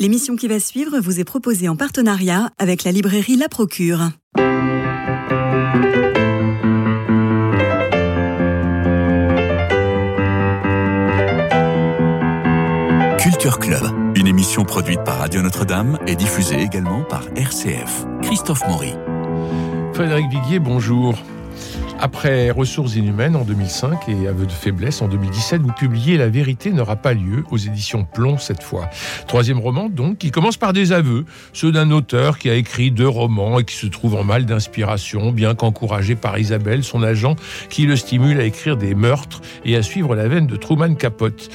L'émission qui va suivre vous est proposée en partenariat avec la librairie La Procure. Culture Club, une émission produite par Radio Notre-Dame et diffusée également par RCF. Christophe Maury. Frédéric Viguier, bonjour. Après Ressources inhumaines en 2005 et Aveux de faiblesse en 2017, vous publiez La vérité n'aura pas lieu aux éditions Plomb cette fois. Troisième roman donc qui commence par des aveux, ceux d'un auteur qui a écrit deux romans et qui se trouve en mal d'inspiration, bien qu'encouragé par Isabelle, son agent, qui le stimule à écrire des meurtres et à suivre la veine de Truman Capote.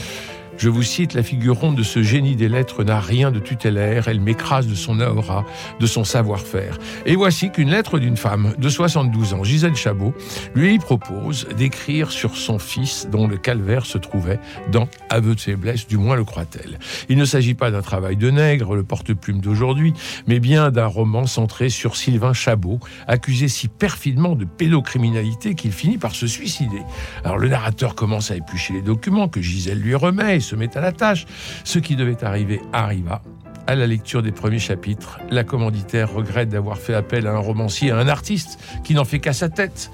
Je vous cite, la figure ronde de ce génie des lettres n'a rien de tutélaire, elle m'écrase de son aura, de son savoir-faire. Et voici qu'une lettre d'une femme de 72 ans, Gisèle Chabot, lui propose d'écrire sur son fils dont le calvaire se trouvait dans Aveu de faiblesse, du moins le croit-elle. Il ne s'agit pas d'un travail de nègre, le porte-plume d'aujourd'hui, mais bien d'un roman centré sur Sylvain Chabot, accusé si perfidement de pédocriminalité qu'il finit par se suicider. Alors le narrateur commence à éplucher les documents que Gisèle lui remet se met à la tâche. Ce qui devait arriver arriva. À la lecture des premiers chapitres, la commanditaire regrette d'avoir fait appel à un romancier, à un artiste qui n'en fait qu'à sa tête.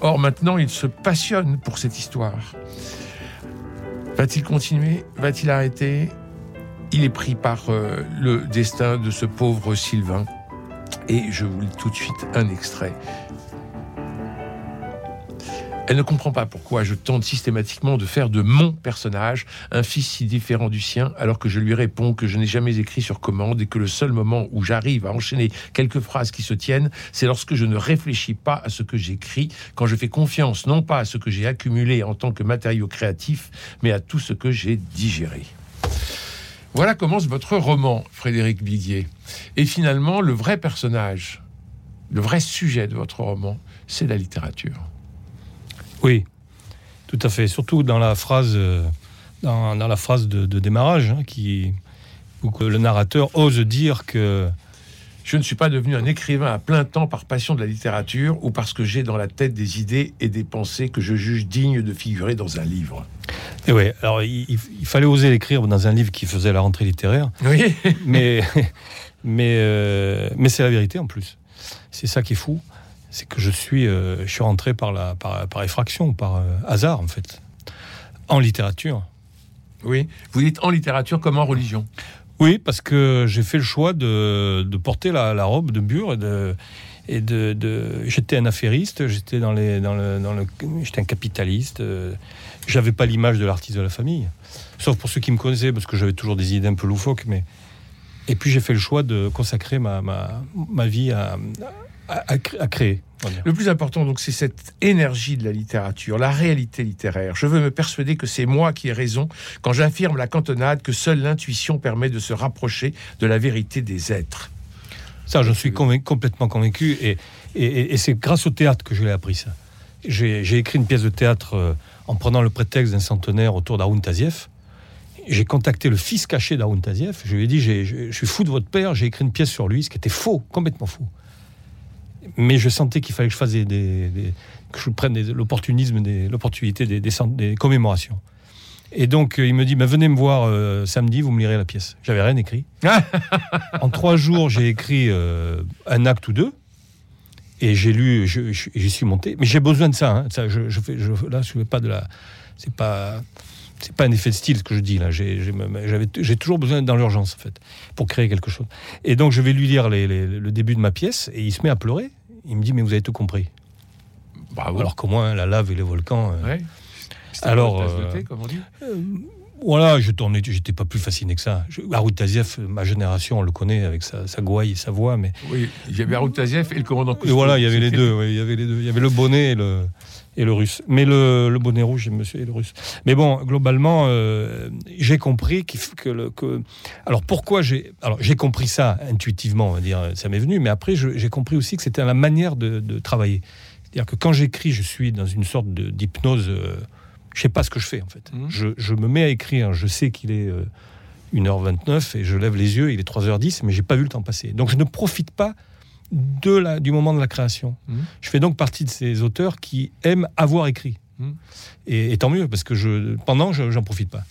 Or maintenant, il se passionne pour cette histoire. Va-t-il continuer? Va-t-il arrêter? Il est pris par euh, le destin de ce pauvre Sylvain. Et je vous lis tout de suite un extrait. Elle ne comprend pas pourquoi je tente systématiquement de faire de mon personnage un fils si différent du sien, alors que je lui réponds que je n'ai jamais écrit sur commande et que le seul moment où j'arrive à enchaîner quelques phrases qui se tiennent, c'est lorsque je ne réfléchis pas à ce que j'écris, quand je fais confiance non pas à ce que j'ai accumulé en tant que matériau créatif, mais à tout ce que j'ai digéré. Voilà commence votre roman, Frédéric Biguier. Et finalement, le vrai personnage, le vrai sujet de votre roman, c'est la littérature. Oui, tout à fait. Surtout dans la phrase, euh, dans, la phrase de, démarrage, hein, qui, où que le narrateur ose dire que je ne suis pas devenu un écrivain à plein temps par passion de la littérature ou parce que j'ai dans la tête des idées et des pensées que je juge dignes de figurer dans un livre. Et eh oui, alors il, fallait oser l'écrire dans un livre qui faisait la rentrée littéraire. Oui. mais mais, euh, mais c'est la vérité en plus. C'est ça qui est fou c'est que je suis, euh, je suis rentré par, la, par, par effraction, par euh, hasard en fait, en littérature. Oui, vous dites en littérature comme en religion. Oui, parce que j'ai fait le choix de, de porter la, la, robe de Bure et de, et de, de j'étais un affairiste, j'étais dans les, dans le, dans le j'étais un capitaliste. Euh, j'avais pas l'image de l'artiste de la famille, sauf pour ceux qui me connaissaient, parce que j'avais toujours des idées un peu loufoques, mais et puis j'ai fait le choix de consacrer ma, ma, ma vie à, à, créer. Le plus important, donc, c'est cette énergie de la littérature, la réalité littéraire. Je veux me persuader que c'est moi qui ai raison quand j'affirme la cantonade que seule l'intuition permet de se rapprocher de la vérité des êtres. Ça, je suis complètement convaincu, et, et, c'est grâce au théâtre que je l'ai appris ça. J'ai écrit une pièce de théâtre euh, en prenant le prétexte d'un centenaire autour d'Aoun Tazieff. J'ai contacté le fils caché d'Aoun Tazieff. Je lui ai dit Je suis fou de votre père, j'ai écrit une pièce sur lui, ce qui était faux, complètement faux mais je sentais qu'il fallait que je fasse des, que je prenne l'opportunisme, l'opportunité des, des, commémorations. Et donc euh, il me dit, bah, venez me voir euh, samedi, vous me lirez la pièce. J'avais rien écrit. en trois jours, j'ai écrit euh, un acte ou deux. Et j'ai lu, j'y suis monté. Mais j'ai besoin de ça. Hein. ça je, je, fais, je, là, je fais pas de la. C'est pas c'est pas un effet de style ce que je dis là. J'ai toujours besoin dans l'urgence en fait pour créer quelque chose. Et donc je vais lui lire le début de ma pièce et il se met à pleurer. Il me dit mais vous avez tout compris. Bah, Alors qu'au moins la lave et les volcans. Euh, alors, euh, comme on dit. Euh, voilà, je tournais, j'étais pas plus fasciné que ça. Harout Tazieff, ma génération, on le connaît avec sa, sa gouaille et sa voix, mais oui, il y avait Harout Tazieff et le commandant. Et voilà, il y avait les deux. il y avait les deux. Il y avait le bonnet et le et le russe. Mais le, le bonnet rouge, monsieur, et le russe. Mais bon, globalement, euh, j'ai compris que, le, que, alors pourquoi j'ai, alors j'ai compris ça intuitivement, on va dire, ça m'est venu, mais après j'ai compris aussi que c'était la manière de, de travailler. C'est-à-dire que quand j'écris, je suis dans une sorte d'hypnose. Euh, je sais pas ce que je fais en fait. Mmh. Je, je, me mets à écrire, je sais qu'il est 1h29 euh, et je lève les yeux, il est 3h10, mais j'ai pas vu le temps passer. Donc je ne profite pas de la, du moment de la création. Mmh. Je fais donc partie de ces auteurs qui aiment avoir écrit. Mmh. Et, tant mieux, parce que je, pendant, je n'en profite pas.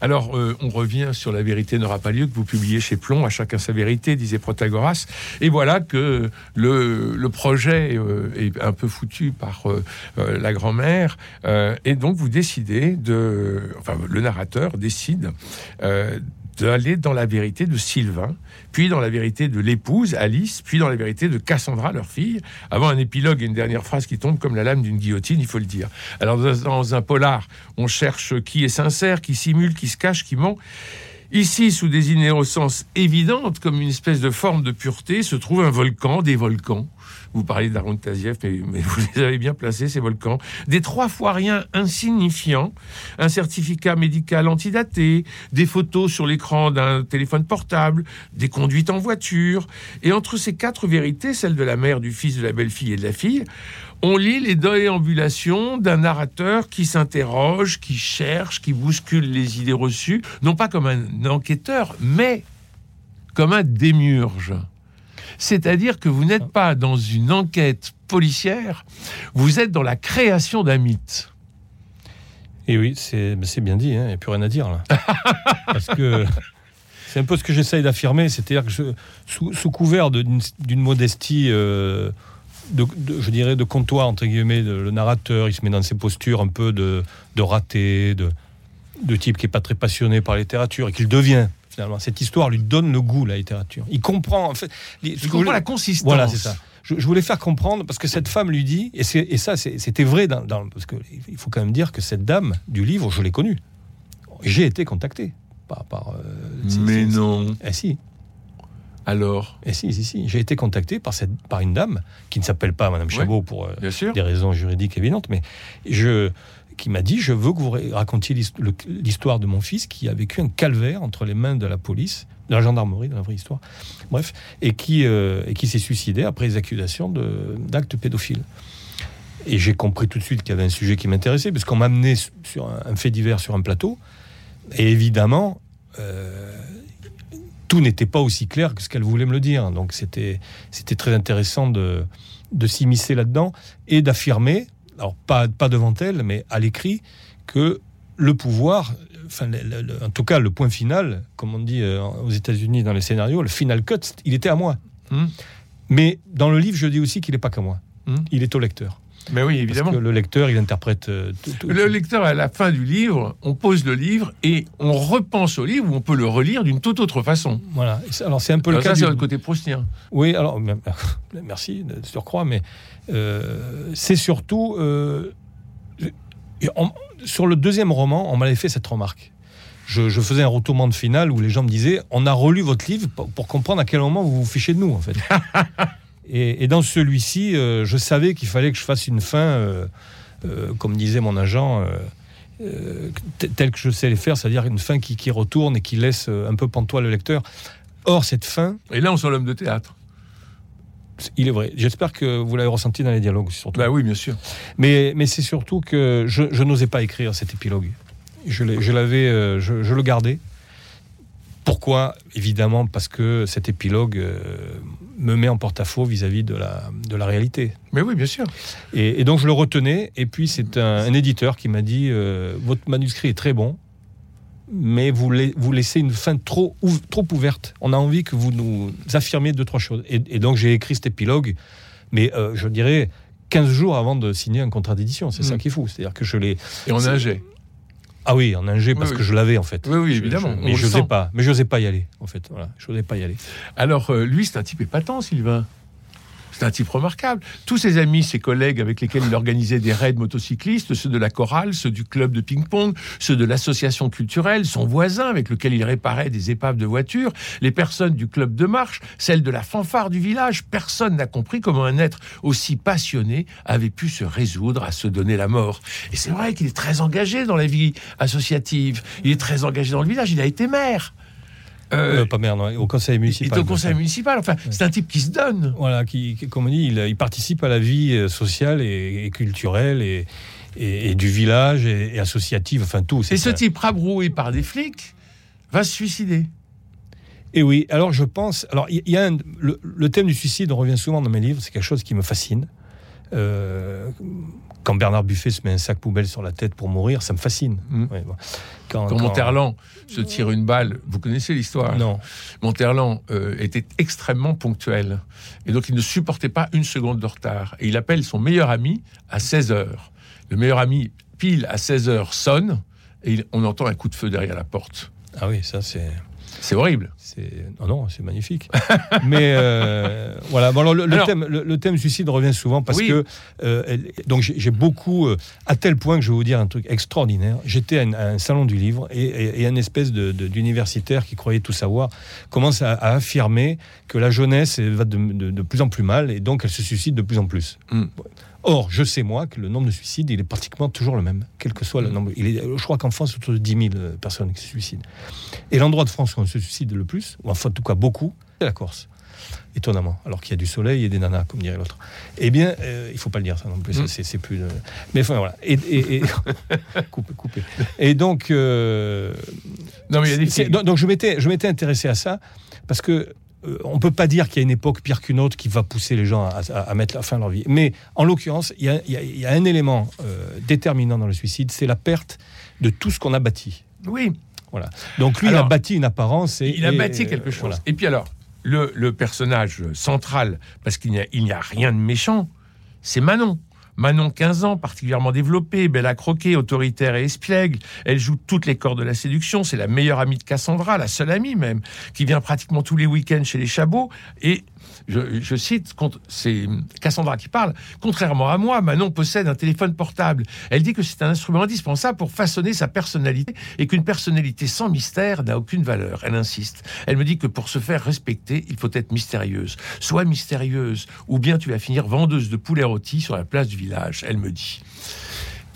Alors, euh, on revient sur La vérité n'aura pas lieu, que vous publiez chez Plomb, à chacun sa vérité, disait Protagoras. Et voilà que le, le projet euh, est un peu foutu par euh, la grand-mère. et donc, vous décidez de. Enfin, le narrateur décide. D'aller dans la vérité de Sylvain, puis dans la vérité de l'épouse, Alice, puis dans la vérité de Cassandra, leur fille, avant un épilogue et une dernière phrase qui tombe comme la lame d'une guillotine, il faut le dire. Alors dans, un polar, on cherche qui est sincère, qui simule, qui se cache, qui ment. Ici, sous des innocences évidentes, comme une espèce de forme de pureté, se trouve un volcan, des volcans. Vous parlez d'Aaron mais, mais vous les avez bien placés, ces volcans. Des trois fois rien insignifiants, un certificat médical antidaté, des photos sur l'écran d'un téléphone portable, des conduites en voiture. Et entre ces quatre vérités, celle de la mère, du fils, de la belle-fille et de la fille, on lit les déambulations d'un narrateur qui s'interroge, qui cherche, qui bouscule les idées reçues, non pas comme un enquêteur, mais comme un démiurge. C'est-à-dire que vous n'êtes pas dans une enquête policière, vous êtes dans la création d'un mythe. Et oui, c'est bien dit, hein, il n'y a plus rien à dire là. Parce que c'est un peu ce que j'essaye d'affirmer, c'est-à-dire que je- sous, sous couvert d'une d'une modestie, euh, de, de- je dirais, de comptoir, entre guillemets, de- le narrateur, il se met dans ses postures un peu de, de raté, de, de type qui n'est pas très passionné par la littérature et qu'il devient. Finalement, cette histoire lui donne le goût, la littérature. Il comprend. En fait, que comprends voulais- la consistance. voilà, c'est ça. Je, je voulais faire comprendre parce que cette femme lui dit, et, et ça, c'était vrai, dans, dans- parce qu'il faut quand même dire que cette dame du livre, je l'ai connue. J'ai été contacté par. par euh, Mais non. Eh si, Alors, eh si, si, si. J'ai été contacté par, cette, par une dame qui ne s'appelle pas Madame Ouais. Chabot pour euh, bien sûr. des raisons juridiques évidentes, mais je, qui m'a dit Je veux que vous racontiez l'histoire de mon fils qui a vécu un calvaire entre les mains de la police, de la gendarmerie, dans la vraie histoire, bref, et qui, euh, et qui s'est suicidé après les accusations d'actes pédophiles. Et j'ai compris tout de suite qu'il y avait un sujet qui m'intéressait, parce qu'on m'a amené su- sur un, un fait divers sur un plateau, et évidemment, euh, tout n'était pas aussi clair que ce qu'elle voulait me le dire. Donc c'était c'était très intéressant de, de s'immiscer là-dedans et d'affirmer, alors pas, pas devant elle, mais à l'écrit, que le pouvoir, enfin, le- le- le- en tout cas le point final, comme on dit euh, aux États-Unis dans les scénarios, le final cut, il était à moi. Hmm. Mais dans le livre, je dis aussi qu'il n'est pas qu'à moi. Hmm. Il est au lecteur. Mais oui, Parce évidemment. que le lecteur, il interprète euh, tout- Le lecteur, à la fin du livre, on pose le livre et on repense au livre ou on peut le relire d'une toute autre façon. Voilà. Alors c'est un peu Alors le ça, cas. c'est du- votre côté proustien. Oui, alors me- merci de surcroît, mais euh, c'est surtout euh, on- sur le deuxième roman, on m'avait fait cette remarque. Je, je faisais un retournement de finale où les gens me disaient on a relu votre livre pour, pour comprendre à quel moment vous vous fichez de nous en fait. et, et dans celui-ci, euh, je savais qu'il fallait que je fasse une fin, euh, euh, comme disait mon agent. euh, euh, t- tel que je sais les faire, c'est-à-dire une fin qui, qui retourne et qui laisse un peu pantois le lecteur. Or, cette fin, Et là, on sent l'homme de théâtre. il est vrai. J'espère que vous l'avez ressenti dans les dialogues, surtout. Bah oui, bien sûr. Mais, mais c'est surtout que je, je n'osais pas écrire cet épilogue. Je l'avais, je, je le gardais. Pourquoi? Évidemment parce que cet épilogue euh, me met en porte-à-faux vis-à-vis de la, de la réalité. Mais oui, bien sûr. Et, et donc je le retenais. Et puis c'est un, un éditeur qui m'a dit euh, votre manuscrit est très bon, mais vous, la- vous laissez une fin trop, ouv- trop ouverte. On a envie que vous nous affirmiez deux trois choses. Et, et donc j'ai écrit cet épilogue, mais euh, je dirais 15 jours avant de signer un contrat d'édition. C'est ça Mm. qui est fou. C'est-à-dire que je l'ai. Et on jet. Ah oui, en ingé parce Oui, que je l'avais en fait. Oui, oui, évidemment, je- mais je n'osais pas. Mais je n'osais pas y aller en fait. Voilà, je n'osais pas y aller. Alors, euh, lui, c'est un type épatant, Sylvain. C'est un type remarquable. Tous ses amis, ses collègues avec lesquels il organisait des raids motocyclistes, ceux de la chorale, ceux du club de ping-pong, ceux de l'association culturelle, son voisin avec lequel il réparait des épaves de voitures, les personnes du club de marche, celles de la fanfare du village, personne n'a compris comment un être aussi passionné avait pu se résoudre à se donner la mort. Et c'est vrai qu'il est très engagé dans la vie associative. Il est très engagé dans le village. Il a été maire. Euh, Euh, pas merde, non, au conseil il municipal. est au conseil municipal. Enfin, c'est un type qui se donne. Voilà, qui, qui- comme on dit, il, il participe à la vie euh, sociale et, et culturelle et, et- et du village et, associative, enfin tout. Et ce type rabroué par des flics va se suicider. Et oui, alors je pense. Alors, il y, y a un- le, le thème du suicide revient souvent dans mes livres, c'est quelque chose qui me fascine. Euh, quand Bernard Buffet se met un sac poubelle sur la tête pour mourir, ça me fascine. Mm. Ouais, bon. Quand, Monterland se tire une balle, vous connaissez l'histoire Non. Monterland euh, était extrêmement ponctuel. Et donc, il ne supportait pas une seconde de retard. Et il appelle son meilleur ami à 16 heures. Le meilleur ami, pile à 16 heures, sonne. Et on entend un coup de feu derrière la porte. Ah oui, ça c'est. C'est horrible. Non, non, c'est magnifique. Mais euh, voilà. Bon, alors, le, thème, le, le thème suicide revient souvent parce Oui. que euh, elle- donc j'ai beaucoup euh, à tel point que je vais vous dire un truc extraordinaire. J'étais à, un- à un salon du livre et, et- et un espèce de- de- d'universitaire qui croyait tout savoir commence à, à affirmer que la jeunesse va de, de- de plus en plus mal et donc elle se suicide de plus en plus. Mm. Or, je sais moi que le nombre de suicides, il est pratiquement toujours le même, quel que soit le Mm. nombre. Il est, je crois qu'en France, c'est autour de 10 000 euh, personnes qui se suicident. Et l'endroit de France où on se suicide le plus, ou enfin en tout cas beaucoup, c'est la Corse. Étonnamment, alors qu'il y a du soleil et des nanas, comme dirait l'autre. Eh bien, euh, il faut pas le dire ça non plus, Mm. c'est, plus. euh, Mais enfin voilà. Et, et, et... coupez, coupez. Et donc, euh, Non, mais il y a des donc, donc je m'étais, je m'étais intéressé à ça parce que euh, on peut pas dire qu'il y a une époque pire qu'une autre qui va pousser les gens à, à- à mettre la fin à leur vie. Mais en l'occurrence, il y a, y y un élément euh, déterminant dans le suicide, c'est la perte de tout ce qu'on a bâti. Oui, Donc lui, il a bâti une apparence et il a et- bâti quelque euh, chose. voilà. Et puis alors, le, le personnage central, parce qu'il n'y a, il n'y a rien de méchant, c'est Manon. Manon, 15 ans, particulièrement développée, belle à croquer, autoritaire et espiègle. Elle joue toutes les cordes de la séduction. C'est la meilleure amie de Cassandra, la seule amie même, qui vient pratiquement tous les week-ends chez les Chabots. Et je, cite, c'est Cassandra qui parle, contrairement à moi, Manon possède un téléphone portable. Elle dit que c'est un instrument indispensable pour façonner sa personnalité et qu'une personnalité sans mystère n'a aucune valeur. Elle insiste. Elle me dit que pour se faire respecter, il faut être mystérieuse. Sois mystérieuse, ou bien tu vas finir vendeuse de poulet rôti sur la place du village, elle me dit.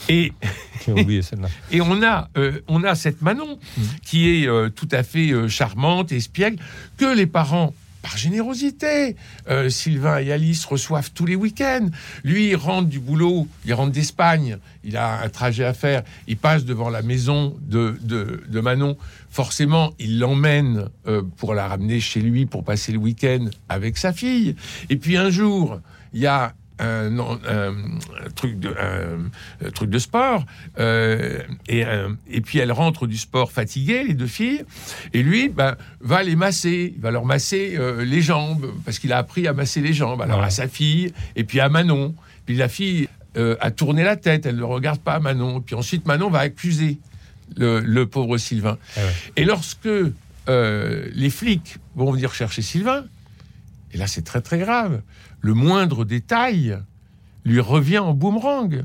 Et, oublié on, a, euh, on a cette Manon qui est euh, tout à fait euh, charmante et espiègle, que les parents, par générosité, euh, Sylvain et Alice reçoivent tous les week-ends. Lui, il rentre du boulot, il rentre d'Espagne, il a un trajet à faire, il passe devant la maison de, de, de Manon. Forcément, il l'emmène euh, pour la ramener chez lui pour passer le week-end avec sa fille. Et puis un jour, il y a un, non, un- un truc de, un- un truc de sport, euh, et, euh, et puis elle rentre du sport fatiguée, les deux filles, et lui ben, va les masser, il va leur masser euh, les jambes, parce qu'il a appris à masser les jambes, alors Ouais. à sa fille, et puis à Manon. Puis la fille euh, a tourné la tête, elle ne regarde pas Manon, puis ensuite Manon va accuser le, le pauvre Sylvain. Ah ouais. Et lorsque euh, les flics vont venir chercher Sylvain, et là c'est très très grave, le moindre détail lui revient en boomerang.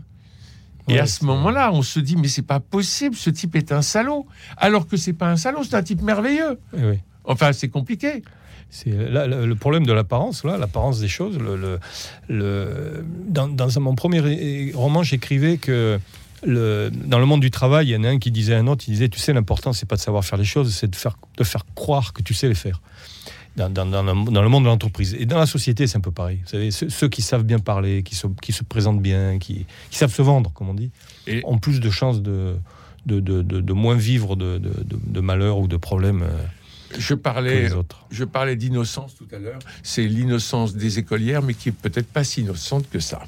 Et Ouais, à ce moment-là, on se dit mais c'est pas possible, ce type est un salaud. Alors que c'est pas un salaud, c'est un type merveilleux. Oui, oui. Enfin, c'est compliqué. C'est le, problème de l'apparence, là, l'apparence des choses. Le, le- le- dans, dans mon premier roman, j'écrivais que le, dans le monde du travail, il y en a un qui disait à un autre, il disait, tu sais, l'important, c'est pas de savoir faire les choses, c'est de faire, de faire croire que tu sais les faire. Dans, dans- dans le, dans le monde de l'entreprise. Et dans la société, c'est un peu pareil. Vous savez, ceux, ceux qui savent bien parler, qui se, qui se présentent bien, qui, qui savent se vendre, comme on dit, Et- ont plus de chances de, de, de, moins vivre de, malheurs ou de problèmes euh, Je parlais, je parlais d'innocence tout à l'heure. C'est l'innocence des écolières, mais qui est peut-être pas si innocente que ça.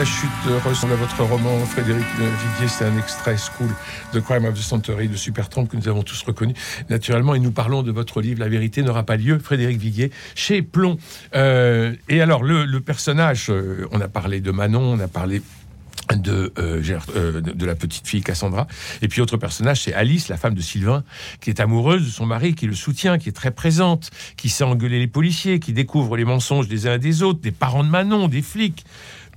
La, chute ressemble à votre roman, Frédéric Viguier, c'est un extrait School, The Crime of the Century de Supertramp que nous avons tous reconnu. Naturellement, et nous parlons de votre livre La vérité n'aura pas lieu, Frédéric Viguier, chez Plomb. Euh, et alors, le, personnage, euh, on a parlé de Manon, on a parlé de, euh, de la petite fille Cassandra. Et puis autre personnage, c'est Alice, la femme de Sylvain, qui est amoureuse de son mari, qui le soutient, qui est très présente, qui sait engueuler les policiers, qui découvre les mensonges des uns et des autres, des parents de Manon, des flics.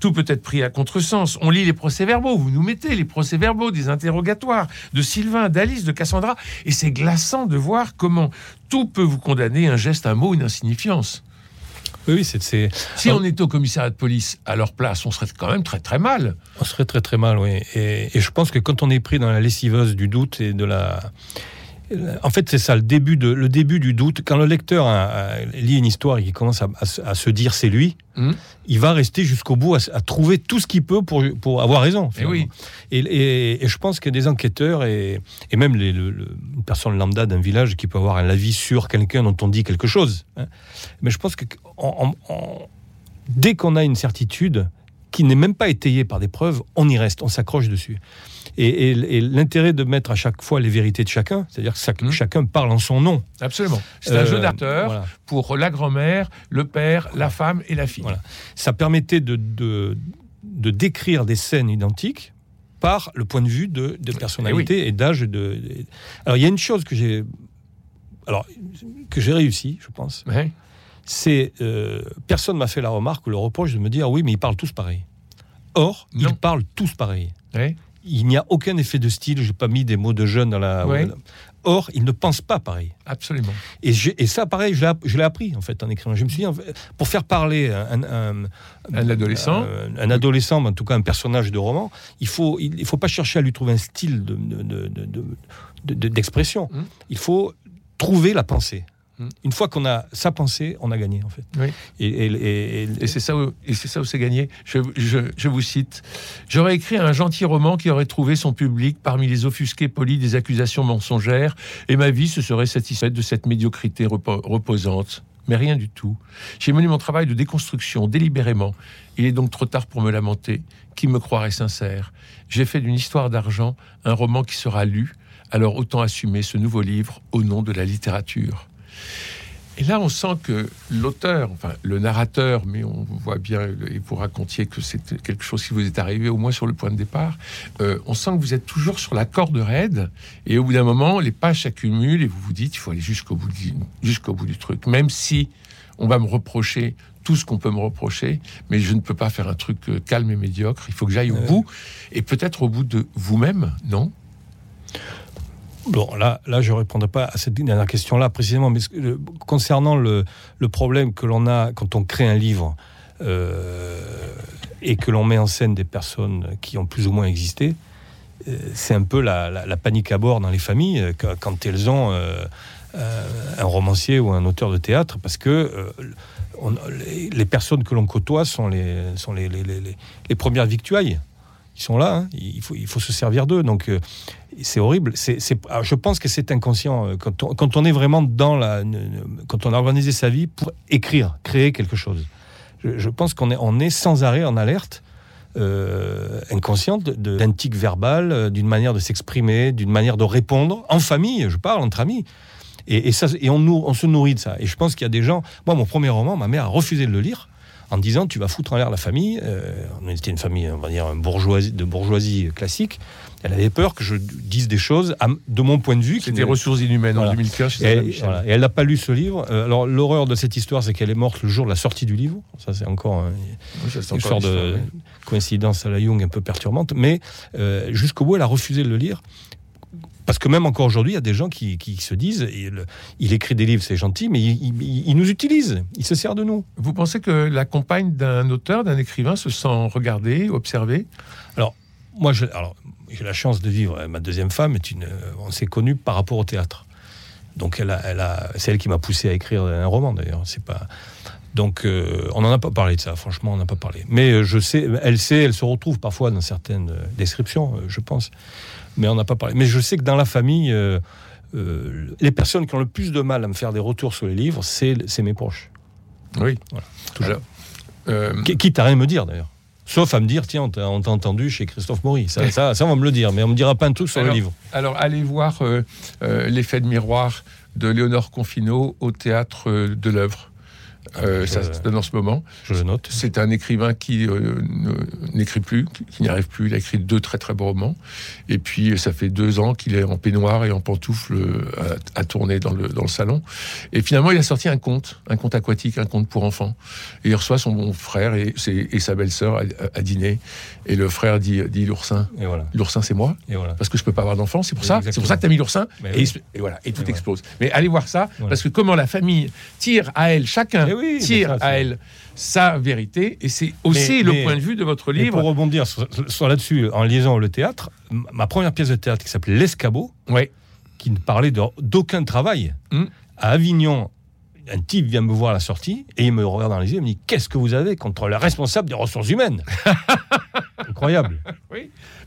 Tout peut être pris à contresens. On lit les procès-verbaux, vous nous mettez les procès-verbaux des interrogatoires de Sylvain, d'Alice, de Cassandra, et c'est glaçant de voir comment tout peut vous condamner, un geste, un mot, une insignifiance. Oui, c'est. Si on était au commissariat de police à leur place, on serait quand même très très mal. On serait très très mal, oui. Et, et je pense que quand on est pris dans la lessiveuse du doute et de la en fait, c'est ça, le début, de, le début du doute. Quand le lecteur lit une histoire et qu'il commence à, se dire c'est lui, hmm. il va rester jusqu'au bout à, trouver tout ce qu'il peut pour, pour avoir raison. Eh et, oui. et, je pense que des enquêteurs et, même les, une personne lambda d'un village qui peut avoir un avis sur quelqu'un dont on dit quelque chose. Hein. Mais je pense que dès qu'on a une certitude qui n'est même pas étayée par des preuves, on y reste, on s'accroche dessus. Et, l'intérêt de mettre à chaque fois les vérités de chacun, c'est-à-dire que mmh. chacun parle en son nom. Absolument. C'est un jeu euh, d'acteur pour la grand-mère, le père, la femme et la fille. Voilà. Ça permettait de, de, décrire des scènes identiques par le point de vue de, de personnalité eh et, d'âge. De, Alors il y a une chose que j'ai, alors que j'ai réussi, je pense. C'est euh, personne m'a fait la remarque ou le reproche de me dire oui, mais ils parlent tous pareil. Or, ils parlent tous pareil il n'y a aucun effet de style. Je n'ai pas mis des mots de jeune dans la. Or, il ne pense pas pareil. Absolument. Et, ça, pareil, je l'ai appris en fait en écrivant. Je me suis dit, pour faire parler un, un, adolescent, un, adolescent, en tout cas un personnage de roman, il faut, il, faut pas chercher à lui trouver un style d'expression. De, de, hum. Il faut trouver la pensée. Une fois qu'on a sa pensée, on a gagné en fait. Et, c'est ça où c'est ça où c'est gagné. Je, vous cite J'aurais écrit un gentil roman qui aurait trouvé son public parmi les offusqués polis des accusations mensongères, et ma vie se serait satisfaite de cette médiocrité reposante. Mais rien du tout. J'ai mené mon travail de déconstruction délibérément. Il est donc trop tard pour me lamenter. Qui me croirait sincère? J'ai fait d'une histoire d'argent un roman qui sera lu. Alors autant assumer ce nouveau livre au nom de la littérature. Et là, on sent que l'auteur, enfin le narrateur, mais on voit bien, et vous racontiez que c'est quelque chose qui vous est arrivé au moins sur le point de départ, euh, on sent que vous êtes toujours sur la corde raide, et au bout d'un moment, les pages s'accumulent, et vous vous dites, il faut aller jusqu'au bout, du, jusqu'au bout du truc, même si on va me reprocher tout ce qu'on peut me reprocher, mais je ne peux pas faire un truc euh, calme et médiocre, il faut que j'aille au bout, et peut-être au bout de vous-même, non? Bon, là, là, je ne répondrai pas à cette dernière question-là précisément, mais concernant le, problème que l'on a quand on crée un livre euh, et que l'on met en scène des personnes qui ont plus ou moins existé, euh, c'est un peu la, panique à bord dans les familles euh, quand elles ont un romancier ou un auteur de théâtre, parce que les, personnes que l'on côtoie sont les, premières victuailles ils sont là, hein. il, faut, il faut se servir d'eux. Donc c'est horrible. Je pense que c'est inconscient. Euh, quand on, est vraiment dans la. Quand on a organisé sa vie pour écrire, créer quelque chose. Je, pense qu'on est, on est sans arrêt en alerte. Euh, inconsciente d'un tic verbal, euh, d'une manière de s'exprimer, d'une manière de répondre, en famille, je parle, entre amis. Et, et ça, et on se nourrit de ça. Et je pense qu'il y a des gens. Moi, mon premier roman, ma mère a refusé de le lire en disant tu vas foutre en l'air la famille. Euh, on était une famille, on va dire, bourgeoisie, de bourgeoisie classique. Elle avait peur que je dise des choses de mon point de vue. C'était Ressources inhumaines en 2015. Et, et, elle n'a pas lu ce livre. Euh, alors l'horreur de cette histoire, c'est qu'elle est morte le jour de la sortie du livre. Ça, c'est encore une sorte de coïncidence à la Jung un peu perturbante. Mais euh, jusqu'au bout, elle a refusé de le lire. Parce que même encore aujourd'hui, il y a des gens qui, se disent il, écrit des livres, c'est gentil, mais il, nous utilise, il se sert de nous. Vous pensez que la compagne d'un auteur, d'un écrivain, se sent regardée, observée? Alors, moi, j'ai la chance de vivre. Ma deuxième femme est une. On s'est connus par rapport au théâtre. Donc, elle a, elle a, c'est elle qui m'a poussé à écrire un roman, d'ailleurs. C'est pas. Donc, euh, on n'en a pas parlé de ça, franchement, on n'a pas parlé. Mais euh, je sais, elle sait, elle se retrouve parfois dans certaines descriptions, euh, je pense mais on n'a pas parlé. Mais je sais que dans la famille, euh, euh, les personnes qui ont le plus de mal à me faire des retours sur les livres, c'est mes proches. Oui. Voilà, toujours. Alors, euh, Qui- Quitte à rien me dire d'ailleurs. Sauf à me dire, tiens, on t'a entendu chez Christophe Maury. Ça, ça, ça, on va me le dire, mais on me dira pas un truc sur Alors, le livre. Alors, allez voir euh, euh, l'effet de miroir de Léonore Confineau au théâtre de l'œuvre. Euh, ça Je- se donne en ce moment. Je le note. C'est un écrivain qui euh, n'écrit plus, qui- n'y arrive plus. Il a écrit deux très très beaux romans. Et puis, ça fait deux ans qu'il est en peignoir et en pantoufles euh, à, à tourner dans le, dans le salon. Et finalement, il a sorti un conte, un conte aquatique, un conte pour enfants. Et il reçoit son bon frère et, sa belle-sœur à, à dîner. Et le frère dit, dit l'oursin. Voilà. L'oursin, c'est moi Et voilà. parce que je peux pas avoir d'enfant, c'est pour ça. C'est pour ça que tu as mis l'oursin et, oui. voilà, et tout voilà. explose. Mais allez voir ça parce que comment la famille tire à elle, chacun oui, tire à elle sa vérité et c'est aussi Mais- le mais- point de vue de votre livre. pour rebondir sur, sur là-dessus, en liaison le théâtre, ma première pièce de théâtre qui s'appelait L'Escabeau, Ouais. qui ne parlait d'aucun travail. Hmm. À Avignon, un type vient me voir à la sortie et il me regarde dans les yeux et me dit Qu'est-ce que vous avez contre le responsable des ressources humaines Incroyable.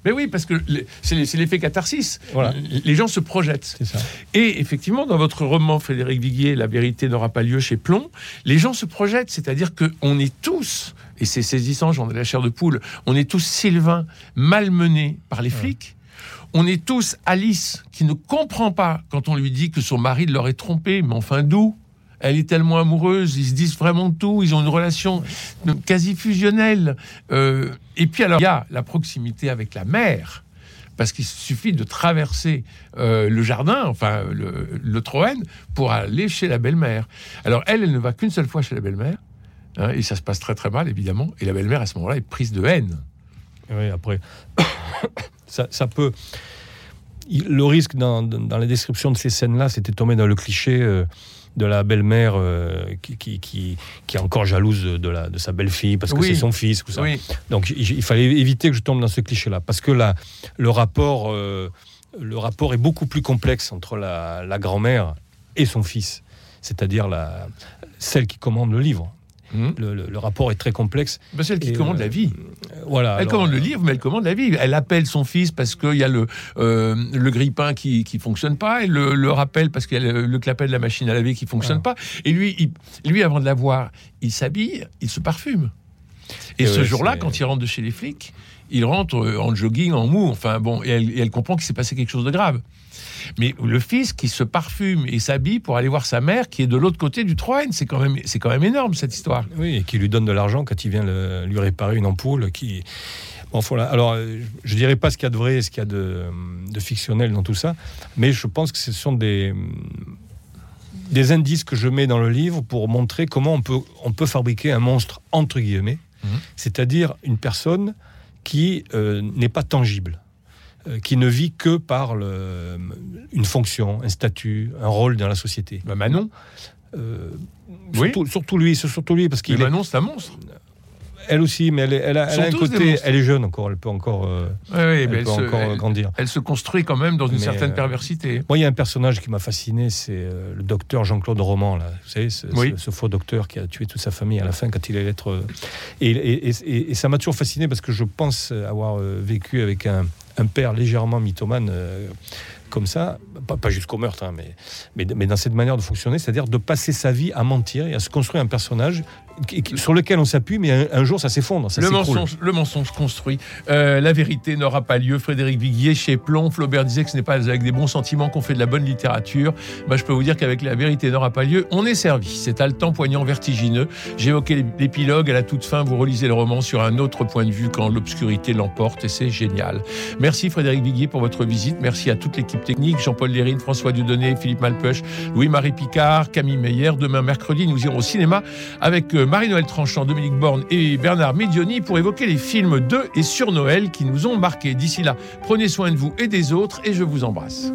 Mais oui, parce que c'est l'effet catharsis. Voilà. Les gens se projettent. Ça. Et effectivement, dans votre roman, Frédéric Viguier, La vérité n'aura pas lieu chez Plomb, les gens se projettent, c'est-à-dire qu'on est tous, et c'est saisissant, j'en ai la chair de poule, on est tous Sylvain, malmené par les flics. On est tous Alice, qui ne comprend pas quand on lui dit que son mari l'aurait trompé, mais enfin d'où? Elle est tellement amoureuse, ils se disent vraiment tout, ils ont une relation quasi fusionnelle. Euh, et puis alors, il y a la proximité avec la mère, parce qu'il suffit de traverser euh, le jardin, enfin le, le Troène, pour aller chez la belle-mère. Alors elle, elle ne va qu'une seule fois chez la belle-mère, hein, et ça se passe très très mal évidemment, et la belle-mère à ce moment-là est prise de haine. Oui, après, ça, ça peut. Il- Le risque dans, dans les descriptions de ces scènes-là, c'était tomber dans le cliché euh, de la belle-mère euh, qui, qui, qui, qui est encore jalouse de, la, de sa belle-fille parce que Oui. c'est son fils. Ou ça. Oui, Donc il, fallait éviter que je tombe dans ce cliché-là, parce que la, le, rapport, euh, le rapport est beaucoup plus complexe entre la, la grand-mère et son fils, c'est-à-dire la, celle qui commande le livre. Hum. Le, le- le rapport est très complexe. Ben, c'est elle qui Et, commande euh, la vie. Voilà. Elle alors, commande le livre, mais elle commande la vie. Elle appelle son fils parce qu'il y a le, euh, le grille-pain qui ne fonctionne pas. Elle le, le rappelle parce qu'il y a le, clapet de la machine à laver qui fonctionne Ah. pas. Et lui, il- lui, avant de la voir, il s'habille, il se parfume. Et, Et ce ouais, jour-là, quand il rentre de chez les flics, il rentre euh, en jogging, en mou. Enfin bon, et elle, et elle comprend qu'il s'est passé quelque chose de grave. Mais le fils qui se parfume et s'habille pour aller voir sa mère qui est de l'autre côté du Troène, c'est quand même, c'est quand même énorme cette histoire. Oui, et qui lui donne de l'argent quand il vient le- lui réparer une ampoule. Qui... Bon, voilà. Alors, euh, je ne dirais pas ce qu'il y a de vrai et ce qu'il y a de, de fictionnel dans tout ça, mais je pense que ce sont des, des indices que je mets dans le livre pour montrer comment on peut, on peut fabriquer un monstre, entre guillemets, Mhm. c'est-à-dire une personne qui euh, n'est pas tangible, qui ne vit que par le- une fonction, un statut, un rôle dans la société. Bah, Manon, Euh, Oui. surtout, surtout lui, surtout lui, parce qu'il Manon, c'est un monstre. elle aussi, mais elle, a, elle a Sont un côté, elle est jeune encore, elle peut encore, euh, ouais, elle elle se- grandir. elle se construit quand même dans une Mais, certaine euh, perversité. Moi, il y a un personnage qui m'a fasciné, c'est euh, le docteur Jean-Claude Roman, là. Vous savez, ce, Oui. ce- ce faux docteur qui a tué toute sa famille à la fin quand il allait être. euh, et, et- et- et ça m'a toujours fasciné parce que je pense avoir euh, vécu avec un, un père légèrement mythomane. Comme ça, pas, pas jusqu'au meurtre, hein, mais, mais, mais dans cette manière de fonctionner, c'est-à-dire de passer sa vie à mentir et à se construire un personnage qui- qui- sur lequel on s'appuie, mais un, un jour ça s'effondre, ça Le mensonge, le mensonge construit. Euh, la vérité n'aura pas lieu. Frédéric Viguier chez Plomb. Flaubert disait que ce n'est pas avec des bons sentiments qu'on fait de la bonne littérature. Bah, je peux vous dire qu'avec la vérité n'aura pas lieu, on est servi. C'est haletant, poignant, vertigineux. Évoqué l'épilogue. À la toute fin, vous relisez le roman sur un autre point de vue quand l'obscurité l'emporte et c'est génial. Merci Frédéric Viguier pour votre visite. Merci à toute l'équipe technique. Jean-Paul Lérine, François Dieudonné, Philippe Malpeuch, Louis-Marie Picard, Camille Meyer. Demain, mercredi, nous irons au cinéma avec euh, Marie-Noël Tranchant, Dominique Borne et Bernard Medioni pour évoquer les films de et sur Noël qui nous ont marqués. D'ici là, prenez soin de vous et des autres et je vous embrasse.